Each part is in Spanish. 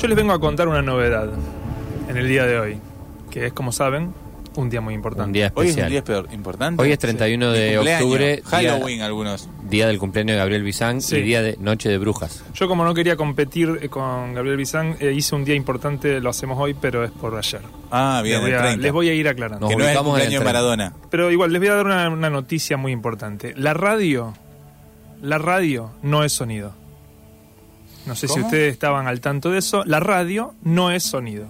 Yo les vengo a contar una novedad en el día de hoy, que es, como saben, un día muy importante. Un día Hoy es un especial. día peor, importante. Hoy es 31 Mi de octubre, Halloween día, algunos. día del cumpleaños de Gabriel Bizán Sí. y día de Noche de Brujas. Yo como no quería competir eh, con Gabriel Bizán, eh, hice un día importante, lo hacemos hoy, pero es por ayer. Ah, bien, les, voy el a, 30. les voy a ir aclarando. No. que no es el ubicamos en el cumpleaños de 30. Maradona. Pero igual, les voy a dar una, una noticia muy importante. La radio, la radio no es sonido. No sé si ustedes estaban al tanto de eso. La radio no es sonido.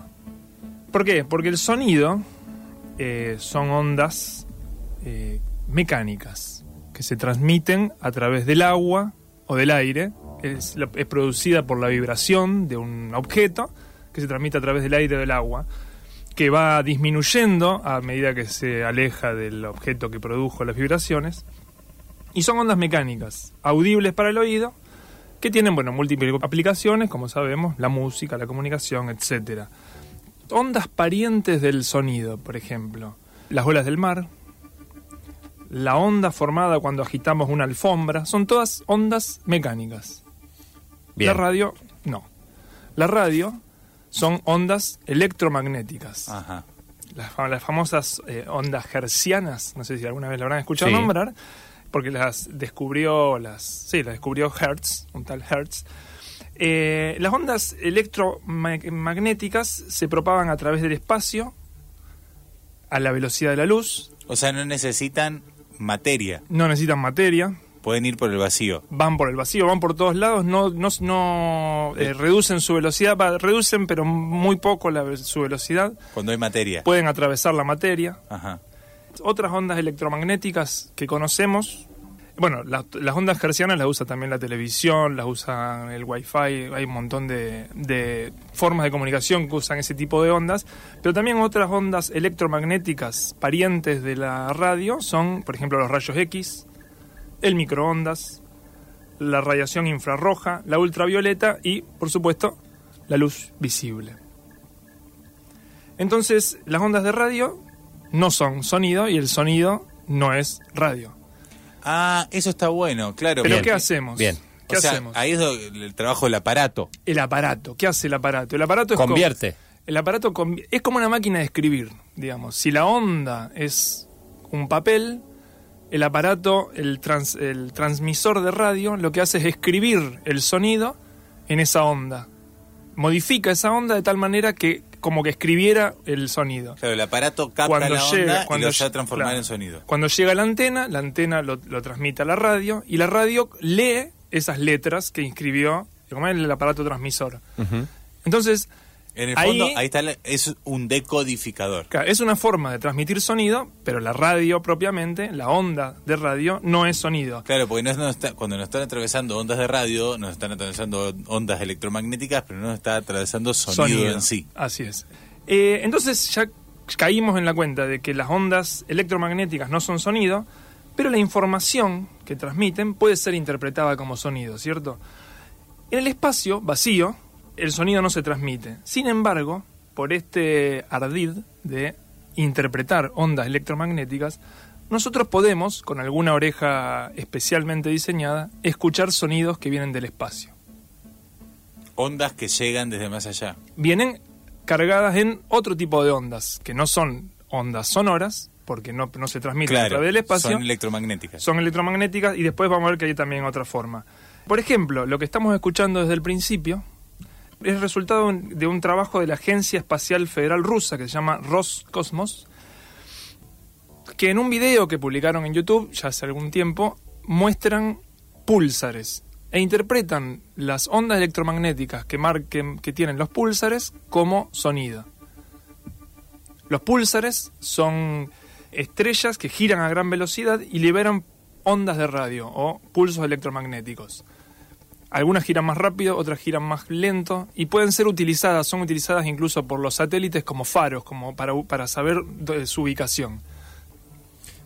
¿Por qué? Porque el sonido eh, son ondas eh, mecánicas que se transmiten a través del agua o del aire. Es, es producida por la vibración de un objeto que se transmite a través del aire o del agua que va disminuyendo a medida que se aleja del objeto que produjo las vibraciones. Y son ondas mecánicas, audibles para el oído, que tienen, bueno, múltiples aplicaciones, como sabemos, la música, la comunicación, etcétera. Ondas parientes del sonido, por ejemplo, las olas del mar, la onda formada cuando agitamos una alfombra, son todas ondas mecánicas. Bien. La radio, no. La radio son ondas electromagnéticas Ajá. las, las famosas eh, ondas hertzianas, no sé si alguna vez la habrán escuchado Sí. nombrar, porque las descubrió, las, sí, las descubrió Hertz, un tal Hertz. Eh, las ondas electromagnéticas se propagan a través del espacio a la velocidad de la luz, O sea, no necesitan materia. no necesitan materia, Pueden ir por el vacío. van por el vacío, van por todos lados, no, no, no eh, reducen su velocidad, reducen pero muy poco la, su velocidad, Cuando hay materia. pueden atravesar la materia, Ajá. Otras ondas electromagnéticas que conocemos. Bueno, la- las ondas hertzianas las usa también la televisión, las usa el wifi, hay un montón de, de formas de comunicación que usan ese tipo de ondas, pero también otras ondas electromagnéticas parientes de la radio son, por ejemplo, los rayos X, el microondas, la radiación infrarroja, la ultravioleta y, por supuesto, la luz visible. Entonces, las ondas de radio no son sonido y el sonido no es radio. Ah, eso está bueno, claro. Pero ¿qué hacemos? Bien. ¿Qué o sea, hacemos? ahí es el trabajo del aparato. El aparato. ¿Qué hace el aparato? El aparato es como- Convierte. el aparato es como una máquina de escribir, digamos. Si la onda es un papel, el aparato, el, trans- el transmisor de radio, lo que hace es escribir el sonido en esa onda. Modifica esa onda de tal manera que como que escribiera el sonido. Claro, el aparato capta Cuando la llega- onda cuando y lo transformar claro. en sonido. Cuando llega la antena, la antena lo, lo transmite a la radio y la radio lee esas letras que inscribió como es el aparato transmisor. Entonces, En el Ahí- fondo, ahí está, la- es un decodificador. claro, es una forma de transmitir sonido, pero la radio propiamente, la onda de radio, no es sonido. Claro, porque no está- cuando nos están atravesando ondas de radio, nos están atravesando ondas electromagnéticas, pero no nos está atravesando sonido, en sí. Así es. Eh, entonces ya caímos en la cuenta de que las ondas electromagnéticas no son sonido, pero la información que transmiten puede ser interpretada como sonido, ¿cierto? En el espacio vacío, el sonido no se transmite. Sin embargo, por este ardid de interpretar ondas electromagnéticas, nosotros podemos, con alguna oreja especialmente diseñada, escuchar sonidos que vienen del espacio. Ondas que llegan desde más allá. vienen cargadas en otro tipo de ondas, que no son ondas sonoras, porque no, no se transmiten a Claro, través del espacio, son electromagnéticas. son electromagnéticas y después vamos a ver que hay también otra forma. Por ejemplo, lo que estamos escuchando desde el principio es resultado de un trabajo de la Agencia Espacial Federal Rusa que se llama Roscosmos, que en un video que publicaron en YouTube ya hace algún tiempo muestran púlsares e interpretan las ondas electromagnéticas que marquen que tienen los púlsares como sonido. Los púlsares son estrellas que giran a gran velocidad y liberan ondas de radio o pulsos electromagnéticos. Algunas giran más rápido, otras giran más lento y pueden ser utilizadas, son utilizadas incluso por los satélites como faros, como para, para saber do- su ubicación.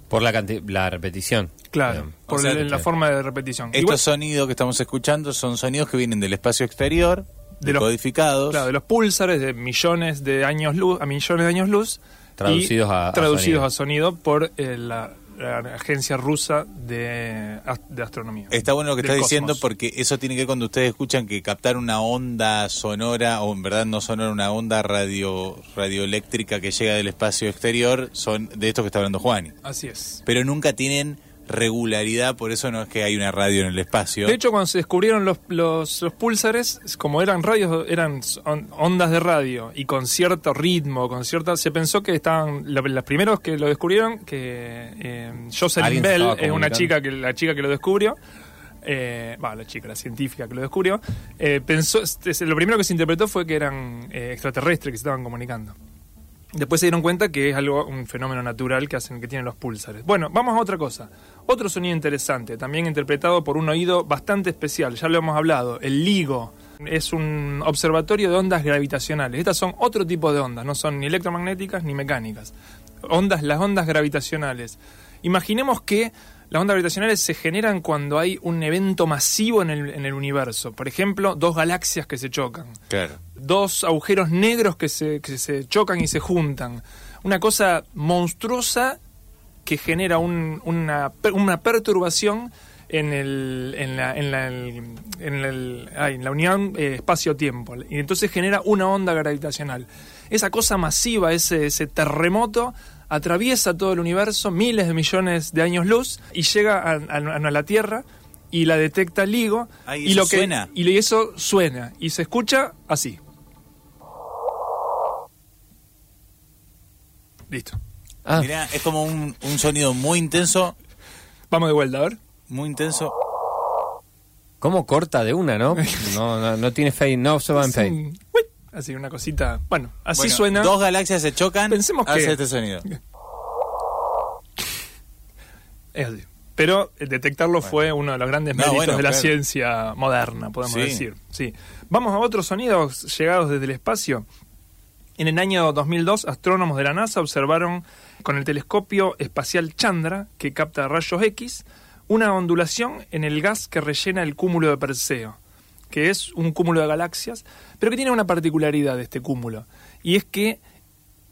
Por la, la repetición. Claro, por sea, la forma de repetición. Estos Igual- sonidos que estamos escuchando son sonidos que vienen del espacio exterior, De los- decodificados. Claro, de los púlsares de millones de años luz a millones de años luz Traducidos y a- a traducidos sonido. a sonido por eh, la la agencia rusa de, de astronomía. Está bueno lo que está diciendo cosmos. porque eso tiene que ver cuando ustedes escuchan que captar una onda sonora, o en verdad no sonora, una onda radio radioeléctrica que llega del espacio exterior, son de esto que está hablando Juani. Así es. Pero nunca tienen regularidad, por eso no es que hay una radio en el espacio. De hecho, cuando se descubrieron los, los, los púlsares, como eran radios, eran on- ondas de radio y con cierto ritmo, con cierta, se pensó que estaban lo- los primeros que lo descubrieron, que eh, Jocelyn Bell es una chica que la chica que lo descubrió. Eh, va, la chica, la científica que lo descubrió, eh, pensó, este, lo primero que se interpretó fue que eran eh, extraterrestres que se estaban comunicando. Después se dieron cuenta que es algo, un fenómeno natural que hacen que tienen los púlsares. Bueno, vamos a otra cosa. Otro sonido interesante, también interpretado por un oído bastante especial, ya lo hemos hablado, el LIGO. Es un observatorio de ondas gravitacionales. Estas son otro tipo de ondas, no son ni electromagnéticas ni mecánicas. Ondas, las ondas gravitacionales. Imaginemos que las ondas gravitacionales se generan cuando hay un evento masivo en el, en el universo. Por ejemplo, dos galaxias que se chocan Claro. dos agujeros negros que se, que se chocan y se juntan. Una cosa monstruosa que genera un- una, una perturbación en, el, en, la, en, la, en el- ay, en la unión eh, espacio-tiempo. Y entonces genera una onda gravitacional. Esa cosa masiva, ese, ese terremoto, atraviesa todo el universo, miles de millones de años luz, y llega a, a- a la Tierra y la detecta LIGO. Ay, y ¿eso lo que, suena? Y eso suena. Y se escucha así. Listo. Ah, Mirá, es como un, un sonido muy intenso, Vamos de vuelta, a ver. muy intenso. ¿cómo corta de una, no? No, no, no tiene fade, no se va en Es fade. un- Así, una cosita. Bueno, así Bueno, suena. Dos galaxias se chocan, Pensemos hace que- este sonido. Es así. Pero eh, detectarlo fue uno de los grandes No, méritos bueno, de la claro. ciencia moderna, podemos Sí. decir. Sí. Vamos a otros sonidos llegados desde el espacio. En el año 2002, astrónomos de la NASA observaron con el telescopio espacial Chandra, que capta rayos X, una ondulación en el gas que rellena el cúmulo de Perseo, que es un cúmulo de galaxias, pero que tiene una particularidad este cúmulo, y es que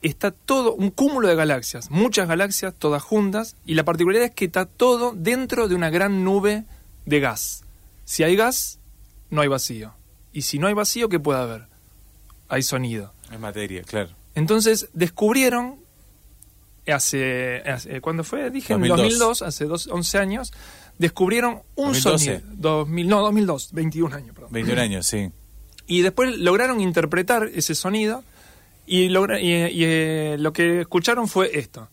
está todo un cúmulo de galaxias, muchas galaxias, todas juntas, y la particularidad es que está todo dentro de una gran nube de gas. Si hay gas, no hay vacío. Y si no hay vacío, ¿qué puede haber? Hay sonido. Es materia, claro. Entonces descubrieron, hace, hace- ¿cuándo fue? Dije, en 2002. 2002, hace dos, 11 años, descubrieron un 2012. sonido. 2000, no, 2002, 21 años, perdón. 21 años, sí. Y después lograron interpretar ese sonido y, logra- y, y, eh, lo que escucharon fue esto.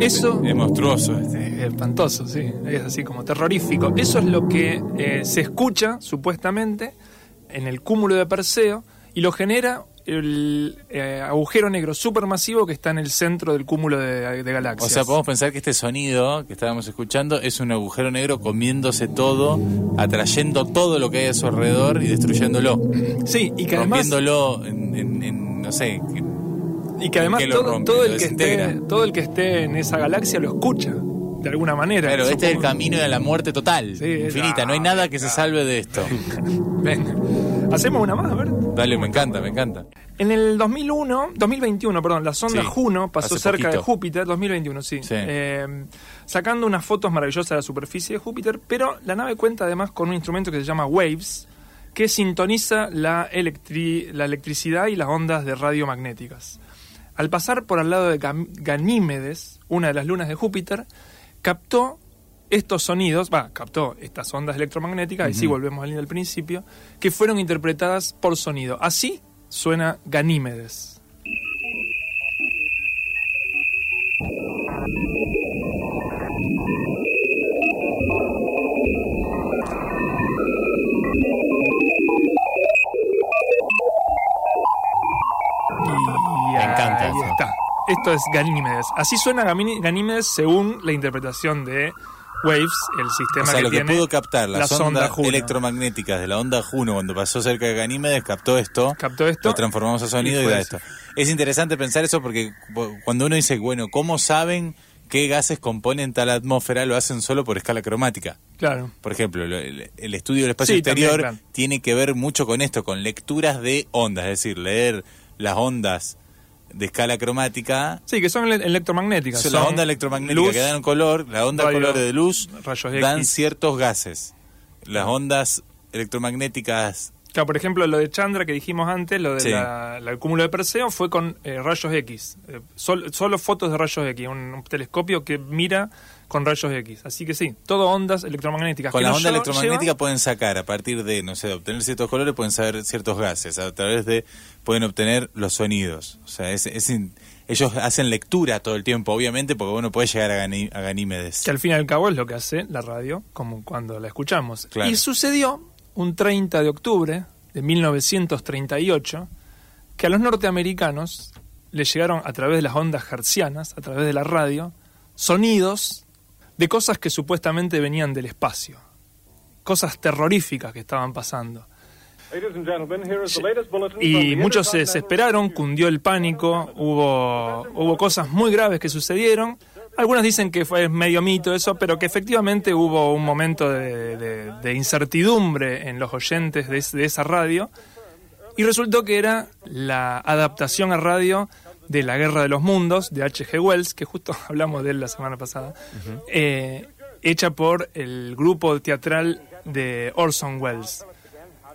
Eso- Es monstruoso este. Es espantoso, sí, es así como terrorífico. Eso es lo que eh, se escucha, supuestamente, en el cúmulo de Perseo y lo genera el eh, agujero negro supermasivo que está en el centro del cúmulo de, de O galaxias. sea, podemos pensar que este sonido que estábamos escuchando es un agujero negro comiéndose todo, atrayendo todo lo que hay a su alrededor y destruyéndolo. sí, y que además, rompiéndolo en, en- en, no sé, y que además que todo, rompe, todo lo el que esté, desintegra. todo el que esté en esa galaxia lo escucha, de alguna manera. Claro, este es el Supongo. camino de la muerte total, Sí, infinita. No hay nada que se salve de esto. Venga. Hacemos una más, a ver. Dale, me encanta, me encanta. En el 2001, 2021, perdón, la sonda Sí, Juno pasó cerca de. Júpiter, 2021, sí, Sí. Eh, sacando unas fotos maravillosas de la superficie de Júpiter, pero la nave cuenta además con un instrumento que se llama Waves, que sintoniza la, electri- la electricidad y las ondas de radiomagnéticas. Al pasar por al lado de Ganímedes, una de las lunas de Júpiter, captó estos sonidos, va, captó estas ondas electromagnéticas, y sí volvemos al del principio, que fueron interpretadas por sonido. Así suena Ganímedes. Esto es Ganímedes. Así suena Ganímedes según la interpretación de Waves, el sistema O sea, que lo que tiene pudo captar las ondas electromagnéticas de la onda Juno cuando pasó cerca de Ganímedes, captó esto, Captó esto. lo transformamos a sonido y y, da eso. esto. Es interesante pensar eso porque cu- cuando uno dice, bueno, ¿cómo saben qué gases componen tal atmósfera, lo hacen solo por escala cromática. Claro. Por ejemplo, lo- el, el estudio del espacio Sí, también, exterior claro. tiene que ver mucho con esto, con lecturas de ondas, es decir, leer las ondas de escala cromática. Sí, que son ele- electromagnéticas. Son las ondas electromagnéticas luz, que dan color, la onda radio- color de luz rayos dan X. ciertos gases. Las ondas electromagnéticas Claro, por ejemplo, lo de Chandra que dijimos antes, lo del Sí. cúmulo de Perseo, fue con eh, rayos X. Eh, sol- solo fotos de rayos X, un, un telescopio que mira con rayos X. Así que sí, todo ondas electromagnéticas. Con llevan- electromagnéticas llevan- pueden sacar, a partir de, no sé, de obtener ciertos colores, pueden saber ciertos gases. A través de, pueden obtener los sonidos. O sea, es, es in- ellos hacen lectura todo el tiempo, obviamente, porque uno puede llegar a, Ganímedes. Que al fin y al cabo es lo que hace la radio, como cuando la escuchamos. Claro. Y sucedió un 30 de octubre de 1938 que a los norteamericanos les llegaron a través de las ondas hertzianas, a través de la radio, sonidos de cosas que supuestamente venían del espacio. Cosas terroríficas que estaban pasando. Y muchos se desesperaron, cundió el pánico, hubo, hubo cosas muy graves que sucedieron. Algunos dicen que fue medio mito eso, pero que efectivamente hubo un momento de, de- de incertidumbre en los oyentes de, de esa radio. Y resultó que era la adaptación a radio de La Guerra de los Mundos, de H.G. Wells, que justo hablamos de él la semana pasada, eh, hecha por el grupo teatral de Orson Welles.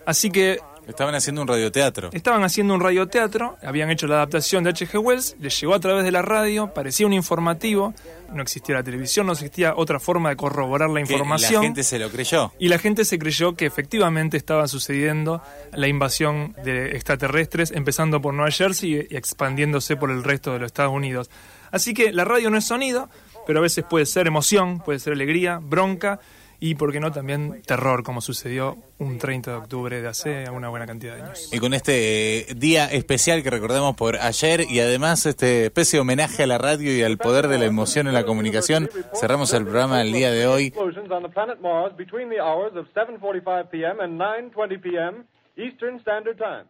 Así que Estaban haciendo un radioteatro. Estaban haciendo un radioteatro, habían hecho la adaptación de H.G. Wells, les llegó a través de la radio, parecía un informativo, no existía la televisión, no existía otra forma de corroborar la Que información. la gente se lo creyó. Y la gente se creyó que efectivamente estaba sucediendo la invasión de extraterrestres, empezando por Nueva Jersey y expandiéndose por el resto de los Estados Unidos. Así que la radio no es sonido, pero a veces puede ser emoción, puede ser alegría, bronca y, por qué no, también terror, como sucedió un 30 de octubre de hace una buena cantidad de años. Y con este eh, día especial que recordamos por ayer y además este especie de homenaje a la radio y al poder de la emoción en la comunicación, cerramos el programa del día de hoy. explosions on the planet Mars between the hours of 7:45 p.m. and 9:20 p.m. Eastern Standard Time.